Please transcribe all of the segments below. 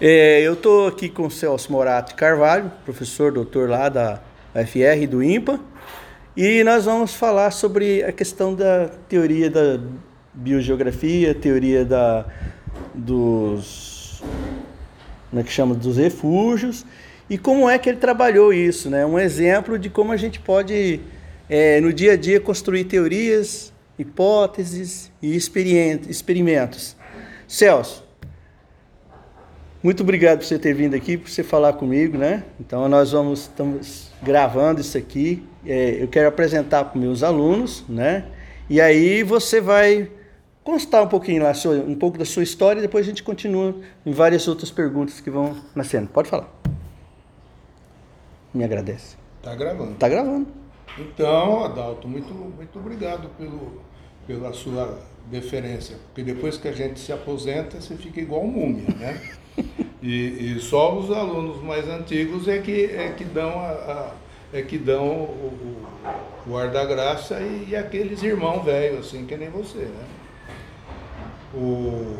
É, eu estou aqui com o Celso Morato Carvalho, professor doutor lá da UFR do IMPA, e nós vamos falar sobre a questão da teoria da biogeografia, teoria da, dos, como é que chama, dos refúgios, e como é que ele trabalhou isso, né? Um exemplo de como a gente pode, é, no dia a dia, construir teorias, hipóteses e experimentos. Celso, muito obrigado por você ter vindo aqui, por você falar comigo, né? Então nós vamos estamos gravando isso aqui. É, eu quero apresentar para meus alunos, né? E aí você vai constar um pouquinho lá, um pouco da sua história e depois a gente continua em várias outras perguntas que vão nascendo. Pode falar. Me agradece. Tá gravando. Tá gravando. Então, Adalto, muito, muito obrigado pelo, pela sua deferência, porque depois que a gente se aposenta, você fica igual múmia, né? E, e, só os alunos mais antigos é que, é que dão, a, a é que dão o, o, o ar da graça e, e aqueles irmãos velhos, assim, que nem você, né? O,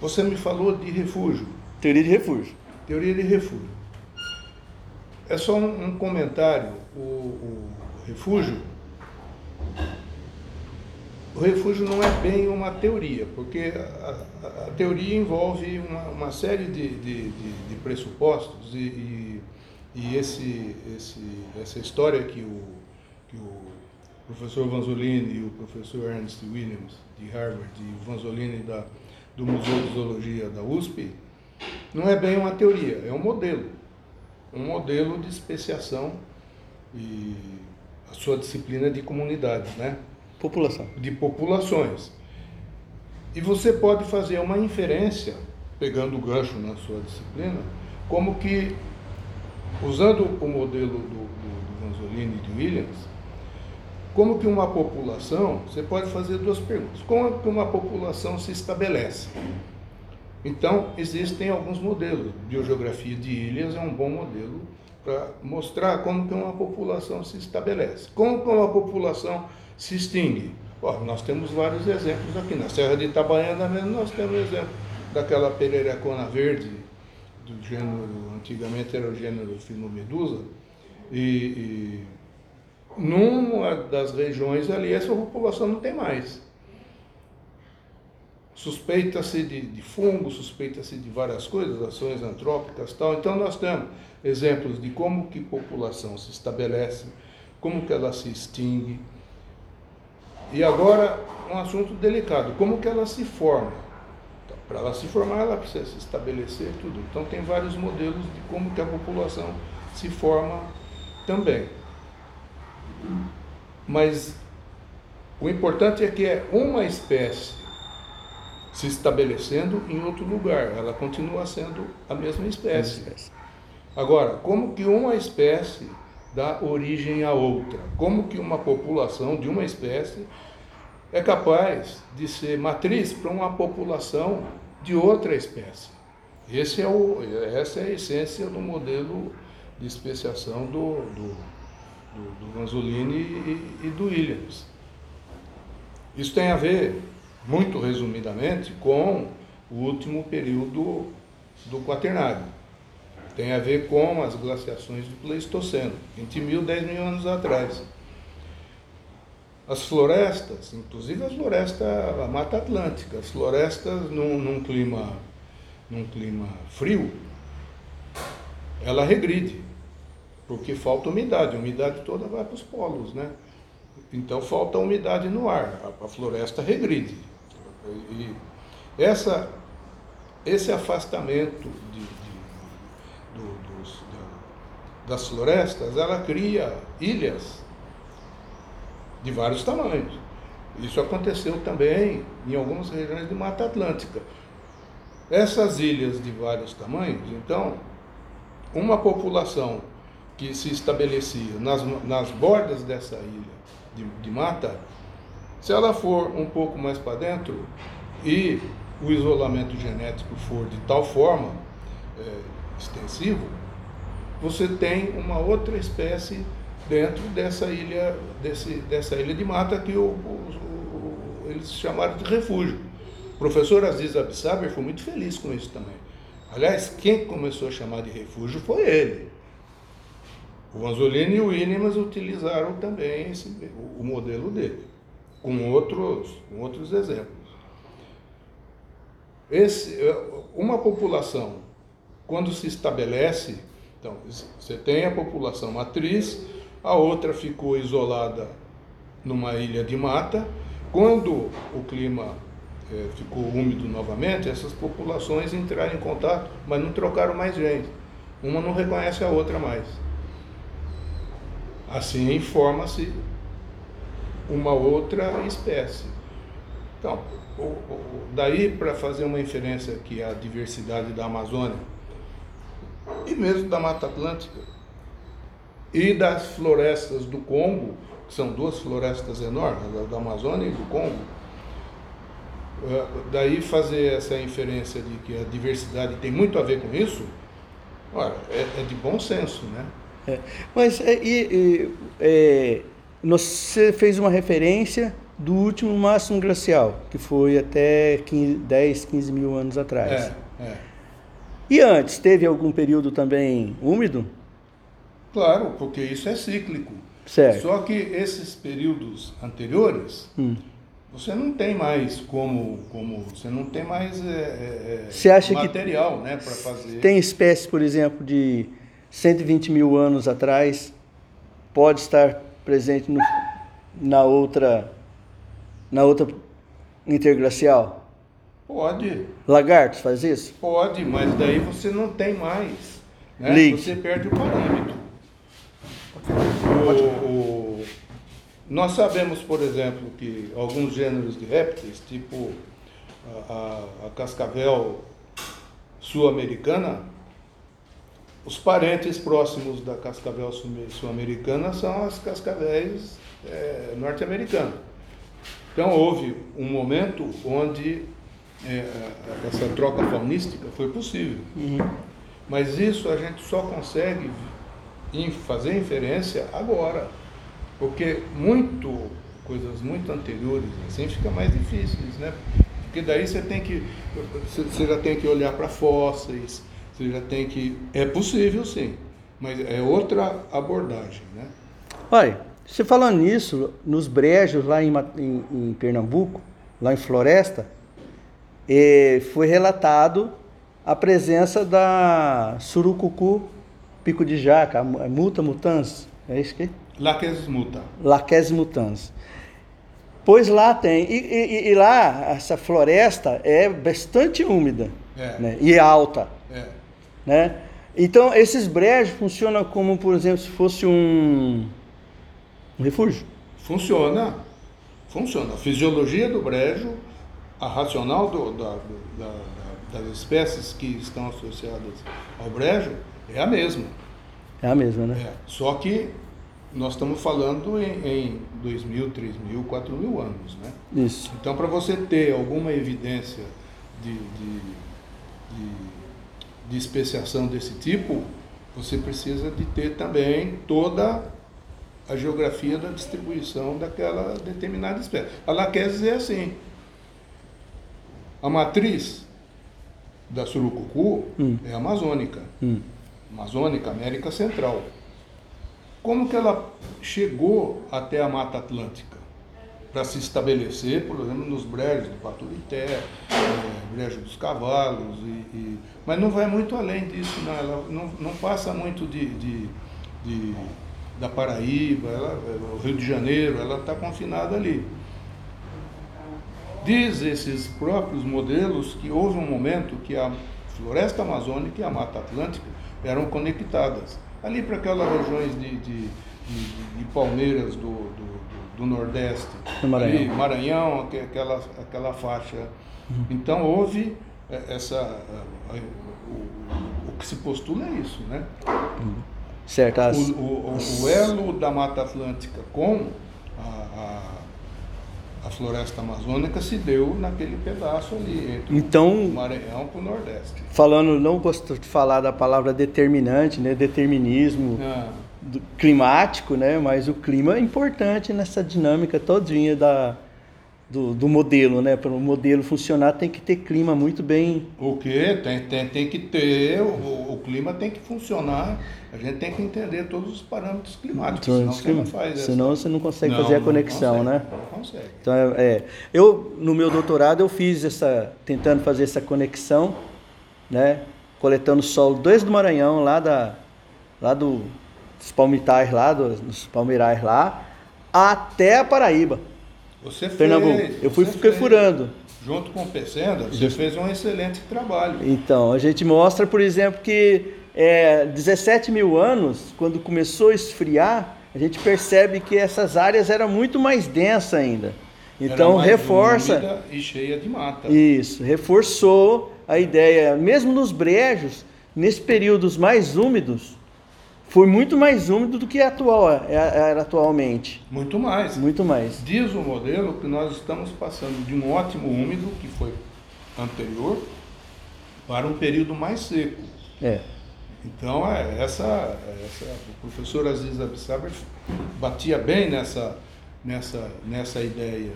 você me falou de refúgio. Teoria de refúgio. Teoria de refúgio. É só um, um comentário. O, o refúgio o refúgio não é bem uma teoria, porque a, a, a teoria envolve uma, uma série de, de, de, de pressupostos e, e, e, esse, esse, essa história que o, que o professor Vanzolini e o professor Ernest Williams de Harvard e o Vanzolini da, do Museu de Zoologia da USP, não é bem uma teoria, é um modelo. Um modelo de especiação e a sua disciplina de comunidade, né? População. De populações. E você pode fazer uma inferência, pegando o gancho na sua disciplina, como que, usando o modelo do, do, do Vanzolini e de Williams, como que uma população, você pode fazer duas perguntas. Como que uma população se estabelece? Então, existem alguns modelos. Biogeografia de ilhas é um bom modelo para mostrar como que uma população se estabelece. Como que uma população se extingue. nós temos vários exemplos aqui. Na Serra de Itabaiana mesmo nós temos exemplo daquela pererecona verde, do gênero, antigamente era o gênero Filomedusa, e, e numa das regiões ali essa população não tem mais. Suspeita-se de, de fungo, suspeita-se de várias coisas, ações antrópicas tal. Então nós temos exemplos de como que população se estabelece, como que ela se extingue, e agora, um assunto delicado, como que ela se forma? Então, Para ela se formar, ela precisa se estabelecer tudo. Então tem vários modelos de como que a população se forma também. Mas o importante é que é uma espécie se estabelecendo em outro lugar, ela continua sendo a mesma espécie. Agora, como que uma espécie dá origem a outra. Como que uma população de uma espécie é capaz de ser matriz para uma população de outra espécie. Esse é o, essa é a essência do modelo de especiação do, do, do, do e, e do Williams. Isso tem a ver, muito resumidamente, com o último período do Quaternário tem a ver com as glaciações do Pleistoceno, 20 mil, 10 mil anos atrás. As florestas, inclusive as florestas, a Mata Atlântica, as florestas num, num clima, num clima frio, ela regride, porque falta umidade, a umidade toda vai para os polos, né? Então falta umidade no ar, a, a floresta regride. E essa, esse afastamento de, do, dos, da, das florestas, ela cria ilhas de vários tamanhos. Isso aconteceu também em algumas regiões de Mata Atlântica. Essas ilhas de vários tamanhos, então, uma população que se estabelecia nas, nas bordas dessa ilha de, de mata, se ela for um pouco mais para dentro e o isolamento genético for de tal forma, é, extensivo, você tem uma outra espécie dentro dessa ilha, desse, dessa ilha de mata que o, o, o, eles chamaram de refúgio. O professor Aziz Absaber foi muito feliz com isso também. Aliás, quem começou a chamar de refúgio foi ele. O Anzolini e o Inimas utilizaram também esse, o modelo dele, com outros, com outros exemplos. Esse, uma população, quando se estabelece, então, você tem a população matriz, a outra ficou isolada numa ilha de mata. Quando o clima é, ficou úmido novamente, essas populações entraram em contato, mas não trocaram mais gente. Uma não reconhece a outra mais. Assim forma-se uma outra espécie. Então, daí para fazer uma inferência que a diversidade da Amazônia mesmo da Mata Atlântica e das florestas do Congo, que são duas florestas enormes, da Amazônia e do Congo, é, daí fazer essa inferência de que a diversidade tem muito a ver com isso, olha, é, é de bom senso, né? É, mas é, e, é, você fez uma referência do último máximo glacial, que foi até 15, 10, 15 mil anos atrás. É, é. E antes, teve algum período também úmido? Claro, porque isso é cíclico. Certo. Só que esses períodos anteriores, hum. você não tem mais como, como você não tem mais é, você acha material, que né, para fazer. Tem espécies, por exemplo, de 120 mil anos atrás, pode estar presente no, na outra na outra interglacial? Pode. Lagartos faz isso? Pode, mas daí você não tem mais. Né? Você perde o parâmetro. O, o, nós sabemos, por exemplo, que alguns gêneros de répteis, tipo a, a, a cascavel sul-americana, os parentes próximos da cascavel sul-americana são as cascavéis é, norte-americanas. Então houve um momento onde é, essa troca faunística foi possível. Uhum. Mas isso a gente só consegue fazer inferência agora. Porque muito, coisas muito anteriores, assim, fica mais difíceis, né? Porque daí você tem que, você já tem que olhar para fósseis, você já tem que, é possível sim, mas é outra abordagem, né? Olha, você falando nisso, nos brejos lá em, em, em Pernambuco, lá em Floresta, eh, foi relatado a presença da surucucu pico de jaca, multa mutans, é isso que? Laques muta. Laques mutans. Pois lá tem, e, e, e, lá essa floresta é bastante úmida é. Né? e alta. É. Né? Então esses brejos funcionam como, por exemplo, se fosse um um refúgio? Funciona. Funciona. A fisiologia do brejo, a racional do, da, da, das espécies que estão associadas ao brejo é a mesma. É a mesma, né? É. Só que nós estamos falando em, em 2 mil, 3 mil, 4 mil anos, né? Isso. Então, para você ter alguma evidência de, de, de, de especiação desse tipo, você precisa de ter também toda a geografia da distribuição daquela determinada espécie. A laqueses é assim. A matriz da surucucu hum. é amazônica. Hum. Amazônica, América Central. Como que ela chegou até a Mata Atlântica? Para se estabelecer, por exemplo, nos brejos do Paturité, é, brejo dos cavalos, e, e, mas não vai muito além disso, não, ela não, não passa muito de, de, de da Paraíba, ela, o Rio de Janeiro, ela está confinada ali. Diz esses próprios modelos que houve um momento que a floresta amazônica e a Mata Atlântica eram conectadas. Ali para aquelas regiões de, de, de, de Palmeiras do, do, do Nordeste, do Maranhão, ali, Maranhão aquela, aquela faixa. Uhum. Então houve é, essa. O, o, que se postula é isso, né? Uhum. Certo. As... O, o, o, elo da Mata Atlântica com a, a, a, floresta amazônica se deu naquele pedaço ali, entre então, o Maranhão para o Nordeste. Falando, não gosto de falar da palavra determinante, né? determinismo ah. climático, né? mas o clima é importante nessa dinâmica todinha da, do, do modelo, né? Para o modelo funcionar tem que ter clima muito bem. O que? Tem, tem, tem que ter, o, o clima tem que funcionar, a gente tem que entender todos os parâmetros climáticos, Então, senão você não faz senão essa... você não consegue Não, fazer a conexão, consegue, né? Não consegue. Então, é, é, eu no meu doutorado eu fiz essa, tentando fazer essa conexão, né? Coletando solo desde o Maranhão, lá da, lá do, dos palmitais lá, dos, dos palmeirais lá, até a Paraíba, Você fez, Pernambuco. Eu fui você fiquei fez. furando. Junto com o Pecenda, você fez um excelente trabalho. Então, a gente mostra, por exemplo, que é, 17 mil anos, quando começou a esfriar, a gente percebe que essas áreas eram muito mais densas ainda. Então, reforça. E cheia de mata. Isso, reforçou a ideia, mesmo nos brejos, nesses períodos mais úmidos, foi muito mais úmido do que é atual, é- era atualmente. Muito mais. Muito mais. Diz o modelo que nós estamos passando de um ótimo úmido, que foi anterior, para um período mais seco. É. Então, é, essa, essa, o professor Aziz Absaber batia bem nessa, nessa, nessa ideia.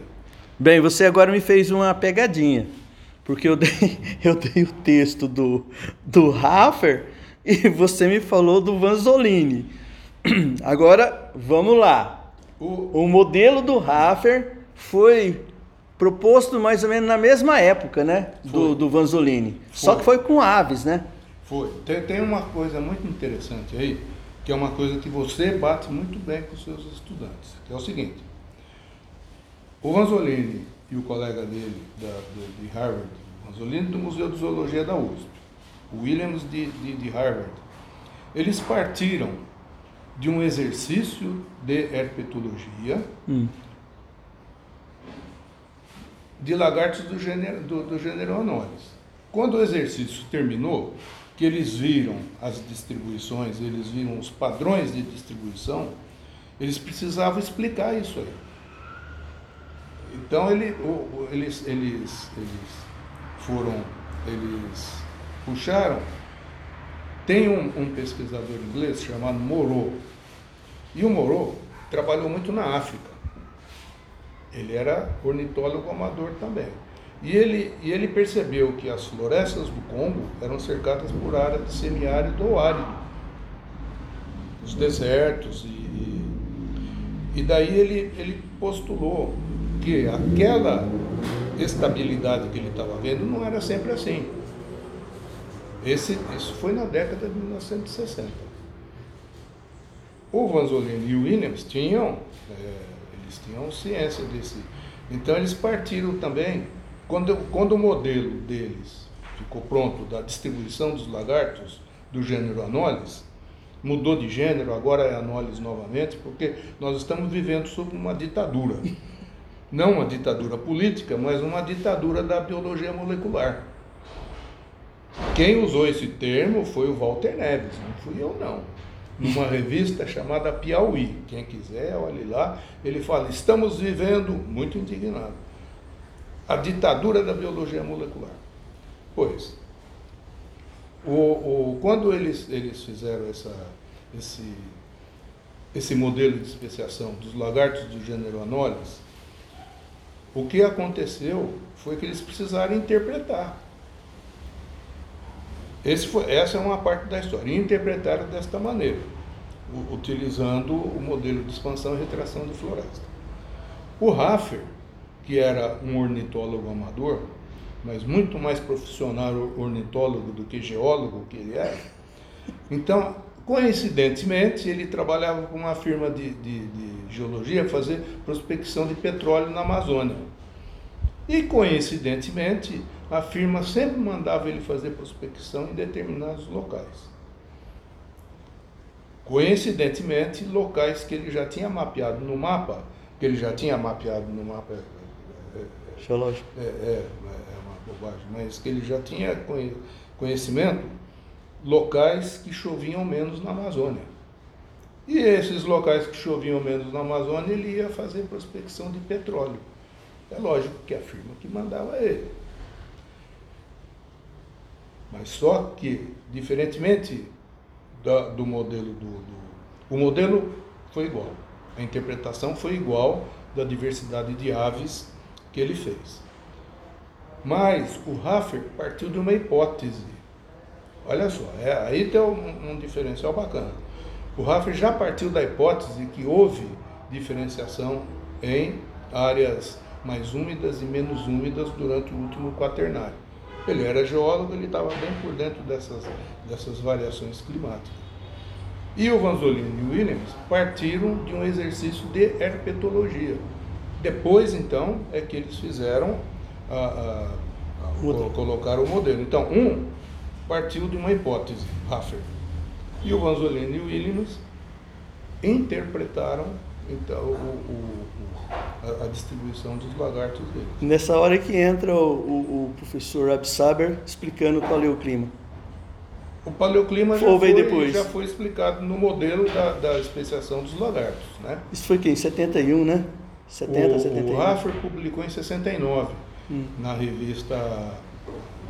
Bem, você agora me fez uma pegadinha, porque eu dei, eu dei o texto do, do Raffer e você me falou do Vanzolini. Agora, vamos lá. O, O modelo do Raffer foi proposto mais ou menos na mesma época, né? Do, Foi. do Vanzolini. Só Foi. que foi com aves, né? Foi. Tem, tem uma coisa muito interessante aí, que é uma coisa que você bate muito bem com os seus estudantes, que é o seguinte. O Vanzolini e o colega dele da, do- de Harvard, o Vanzolini do Museu de Zoologia da USP, Williams de, de, de Harvard, eles partiram de um exercício de herpetologia Hum. de lagartos do gênero, do, do gênero Anolis. Quando o exercício terminou, que eles viram as distribuições, eles viram os padrões de distribuição, eles precisavam explicar isso aí. Então ele, eles, eles, eles foram, eles puxaram. Tem um, um pesquisador inglês chamado Moreau. E o Moreau trabalhou muito na África. Ele era ornitólogo amador também. E ele, e ele percebeu que as florestas do Congo eram cercadas por área de semiárido ou árido. Os desertos. E, e, e daí ele, ele postulou que aquela estabilidade que ele estava vendo não era sempre assim. Esse, isso foi na década de 1960. O Vanzolini e o Williams tinham, é, eles tinham ciência desse. Então eles partiram também, quando, quando o modelo deles ficou pronto da distribuição dos lagartos do gênero Anolis, mudou de gênero, agora é Anolis novamente, porque nós estamos vivendo sob uma ditadura. Não uma ditadura política, mas uma ditadura da biologia molecular. Quem usou esse termo foi o Walter Neves, não fui eu não. Numa revista chamada Piauí. Quem quiser, olhe lá. Ele fala: estamos vivendo, muito indignado, a ditadura da biologia molecular. Pois, o, o, quando eles, eles fizeram essa, esse, esse modelo de especiação dos lagartos do gênero Anolis, o que aconteceu foi que eles precisaram interpretar. Foi, essa é uma parte da história. E interpretaram desta maneira, utilizando o modelo de expansão e retração de floresta. O Raffer, que era um ornitólogo amador, mas muito mais profissional ornitólogo do que geólogo que ele era, então, coincidentemente, ele trabalhava com uma firma de, de, de geologia, fazer prospecção de petróleo na Amazônia. E coincidentemente, a firma sempre mandava ele fazer prospecção em determinados locais. Coincidentemente, locais que ele já tinha mapeado no mapa, que ele já tinha mapeado no mapa, é, é, é, é, é uma bobagem, mas que ele já tinha conhe- conhecimento, locais que choviam menos na Amazônia. E esses locais que choviam menos na Amazônia, ele ia fazer prospecção de petróleo. É lógico que a firma que mandava ele. Mas só que, diferentemente da- do modelo do, do- O modelo foi igual. A interpretação foi igual da diversidade de aves que ele fez. Mas o Raffer partiu de uma hipótese. Olha só, é, aí tem um, um diferencial bacana. O Raffer já partiu da hipótese que houve diferenciação em áreas mais úmidas e menos úmidas durante o último quaternário. Ele era geólogo, ele estava bem por dentro dessas, dessas variações climáticas. E o Vanzolini e o Williams partiram de um exercício de herpetologia. Depois, então, é que eles fizeram a, a, a colocar o modelo. Então, um partiu de uma hipótese, Raffer, e o Vanzolini e o Williams interpretaram então, o, o, a, a, distribuição dos lagartos deles. Nessa hora que entra o, o, o professor Absaber explicando o paleoclima. O paleoclima já foi, depois. já foi explicado no modelo da, da especiação dos lagartos. Né? Isso foi quem? Em 71, né? 70, o, 71. O Raffer publicou em 69, hum. na revista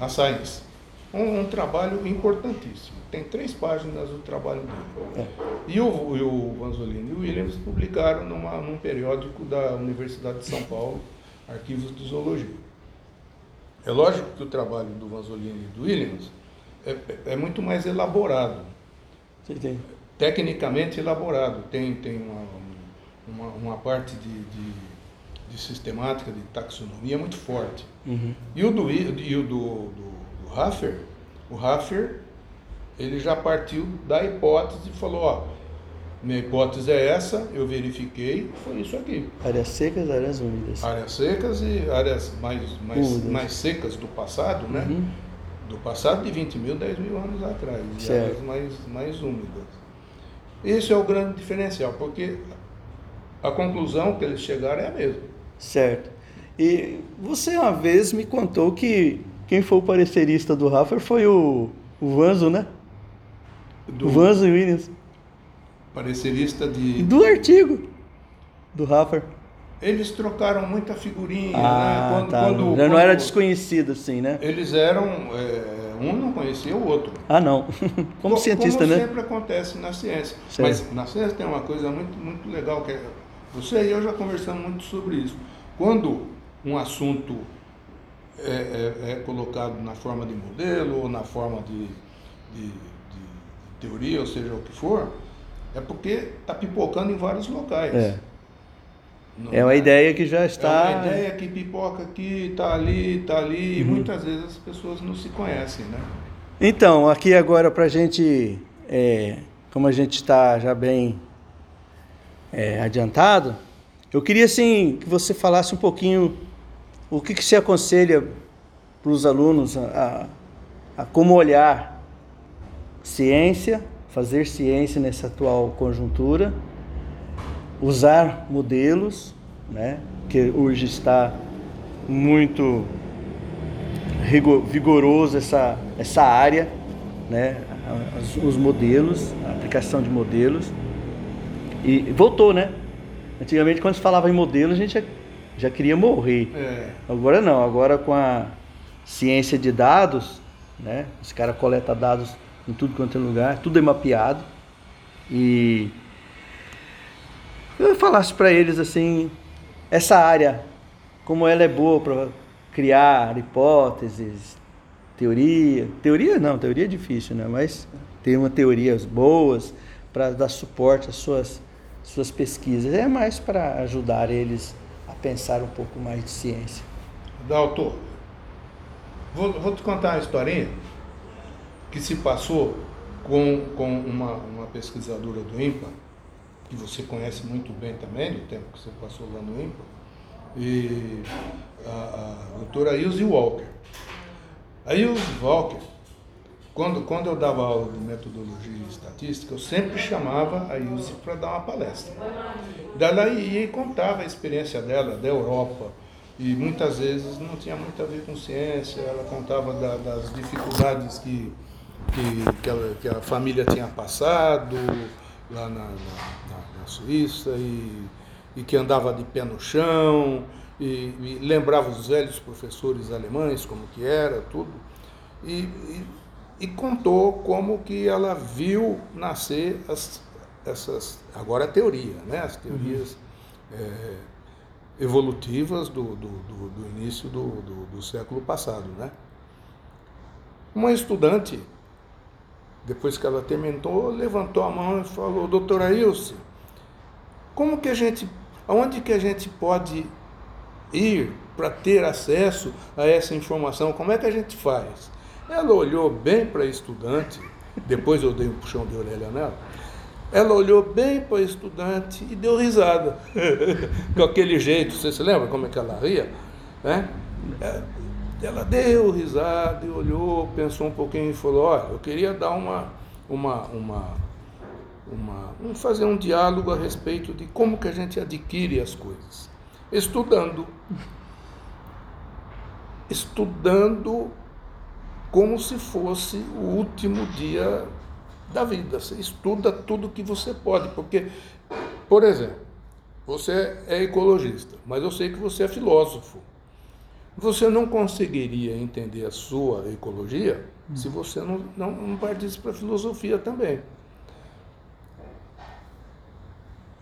A Science. Um, um, trabalho importantíssimo. Tem três páginas do trabalho dele. É. E, o, e o Vanzolini e o Williams publicaram numa, num periódico da Universidade de São Paulo, Arquivos de Zoologia. É lógico que o trabalho do Vanzolini e do Williams é, é muito mais elaborado. Sim, Tecnicamente elaborado. Tem, tem uma, uma, uma parte de, de, de, sistemática, de taxonomia muito forte. Uhum. E o do, e o do, do, do Raffer, o Raffer, ele já partiu da hipótese e falou, ó, minha hipótese é essa, eu verifiquei, foi isso aqui. Áreas secas, áreas úmidas. Áreas secas e áreas mais, mais, mais secas do passado, né? Uhum. Do passado de 20 mil, 10 mil anos atrás. E áreas mais, mais úmidas. Esse é o grande diferencial, porque a conclusão que eles chegaram é a mesma. Certo. E você uma vez me contou que quem foi o parecerista do Raffer foi o, o Vanzo, né? Do... O Vanzo Williams. Parecerista de. Do artigo do Raffer. Eles trocaram muita figurinha, né? ah, né? Quando, tá. quando, Já não quando era desconhecido assim, né? Eles eram. É, um não conhecia o outro. Ah, não. Como, como cientista, como né? sempre acontece na ciência. Certo. Mas na ciência tem uma coisa muito, muito legal que é você e eu já conversamos muito sobre isso. Quando um assunto é, é, é colocado na forma de modelo ou na forma de, de, de, teoria, ou seja o que for, é porque está pipocando em vários locais. É. é uma ideia que já está. É uma ideia que pipoca aqui, está ali, está ali, uhum. e muitas vezes as pessoas não se conhecem, né? Então, aqui agora para a gente, é, como a gente está já bem é, adiantado, eu queria assim que você falasse um pouquinho o que, que se aconselha para os alunos a, a, a como olhar ciência, fazer ciência nessa atual conjuntura, usar modelos, né, que hoje está muito vigoroso essa, essa área, né, os modelos, a aplicação de modelos. E voltou, né? Antigamente, quando se falava em modelo, a gente já, queria morrer. É. Agora não, agora com a ciência de dados, né? Os caras coletam dados em tudo quanto é lugar, tudo é mapeado. E eu falasse para eles assim, essa área, como ela é boa para criar hipóteses, teoria. Teoria não, teoria é difícil, né? Mas tem uma teorias boas para dar suporte às suas suas pesquisas. É mais para ajudar eles a pensar um pouco mais de ciência. Doutor, vou, vou te contar uma historinha que se passou com, com uma, uma pesquisadora do INPA, que você conhece muito bem também, do tempo que você passou lá no INPA, e a, a doutora Ilse Walker. A Ilse Walker quando, quando eu dava aula de metodologia e estatística, eu sempre chamava a Ilse para dar uma palestra. Dela ia e contava a experiência dela, da Europa, e muitas vezes não tinha muito a ver com ciência, ela contava da, das dificuldades que, que, que, ela, que, a família tinha passado lá na, na, na Suíça, e, e, que andava de pé no chão, e, e, lembrava os velhos professores alemães, como que era, tudo. E, e e contou como que ela viu nascer as, essas, agora a teoria, né? as teorias uhum. é, evolutivas do, do, do, do início do, do, século passado. Né? Uma estudante, depois que ela terminou, levantou a mão e falou, doutora Ilse, como que a gente, aonde que a gente pode ir para ter acesso a essa informação? Como é que a gente faz? Ela olhou bem para a estudante, depois eu dei um puxão de orelha nela, ela olhou bem para o estudante e deu risada. Com aquele jeito, você se lembra como é que ela ria? Né? Ela deu risada e olhou, pensou um pouquinho e falou, olha, eu queria dar uma, uma, uma, uma, fazer um diálogo a respeito de como que a gente adquire as coisas. Estudando. Estudando como se fosse o último dia da vida. Você estuda tudo que você pode, porque, por exemplo, você é ecologista, mas eu sei que você é filósofo. Você não conseguiria entender a sua ecologia hum. se você não, não, não partisse para a filosofia também.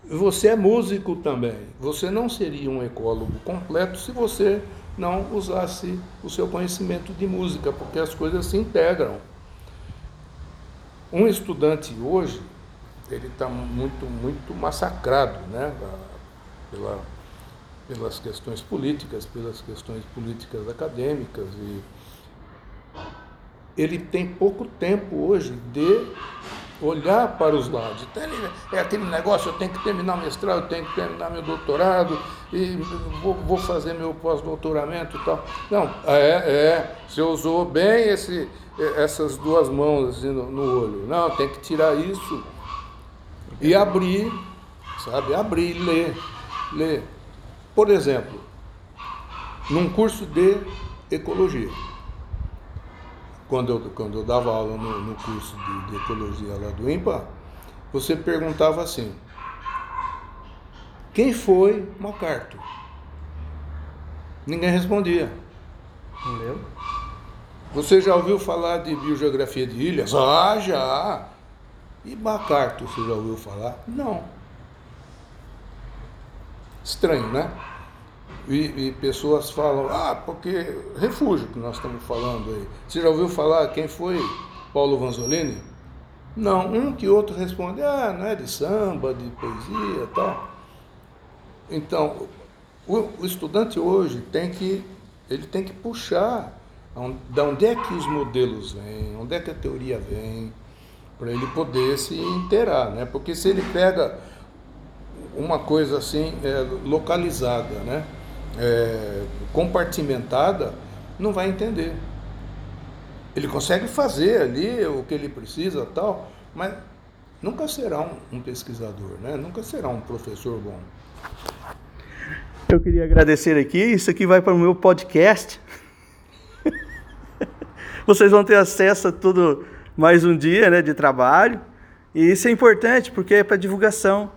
Você é músico também. Você não seria um ecólogo completo se você não usasse o seu conhecimento de música, porque as coisas se integram. Um estudante hoje, ele está muito, muito massacrado né, pela, pelas questões políticas, pelas questões políticas acadêmicas. E ele tem pouco tempo hoje de olhar para os lados. Então, é aquele negócio, eu tenho que terminar o mestrado, eu tenho que terminar meu doutorado, e vou, vou fazer meu pós-doutoramento e tal. Não, é, é, você usou bem esse, essas duas mãos assim, no, no olho. Não, tem que tirar isso e abrir, sabe? Abrir, ler, ler. Por exemplo, num curso de ecologia, quando eu, quando eu dava aula no, no curso de, de, ecologia lá do IMPA, você perguntava assim: quem foi MacArthur? Ninguém respondia. Entendeu? Você já ouviu falar de biogeografia de ilhas? Ah, já! E MacArthur, você já ouviu falar? Não. Estranho, né? E, e, pessoas falam, ah, porque refúgio que nós estamos falando aí. Você já ouviu falar quem foi Paulo Vanzolini? Não, um que outro responde, ah, não é de samba, de poesia e tal. Então, o, o estudante hoje tem que, ele tem que puxar da onde é que os modelos vêm, onde é que a teoria vem, para ele poder se inteirar, né? Porque se ele pega uma coisa assim é, localizada, né? É, compartimentada, não vai entender. Ele consegue fazer ali o que ele precisa tal, mas nunca será um, um pesquisador, né? Nunca será um professor bom. Eu queria agradecer aqui. Isso aqui vai para o meu podcast. Vocês vão ter acesso a tudo mais um dia né, de trabalho. E isso é importante porque é para divulgação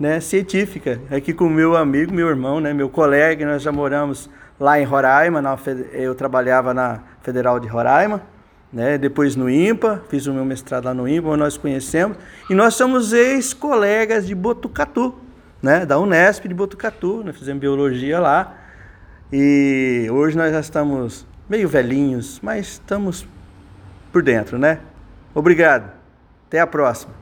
né, científica. Aqui com meu amigo, meu irmão, né, meu colega, nós já moramos lá em Roraima. Na, eu trabalhava na Federal de Roraima. Né, depois no IMPA, fiz o meu mestrado lá no IMPA, nós conhecemos. E nós somos ex-colegas de Botucatu, né, da Unesp de Botucatu. Nós fizemos biologia lá. E hoje nós já estamos meio velhinhos, mas estamos por dentro, né? Obrigado. Até a próxima.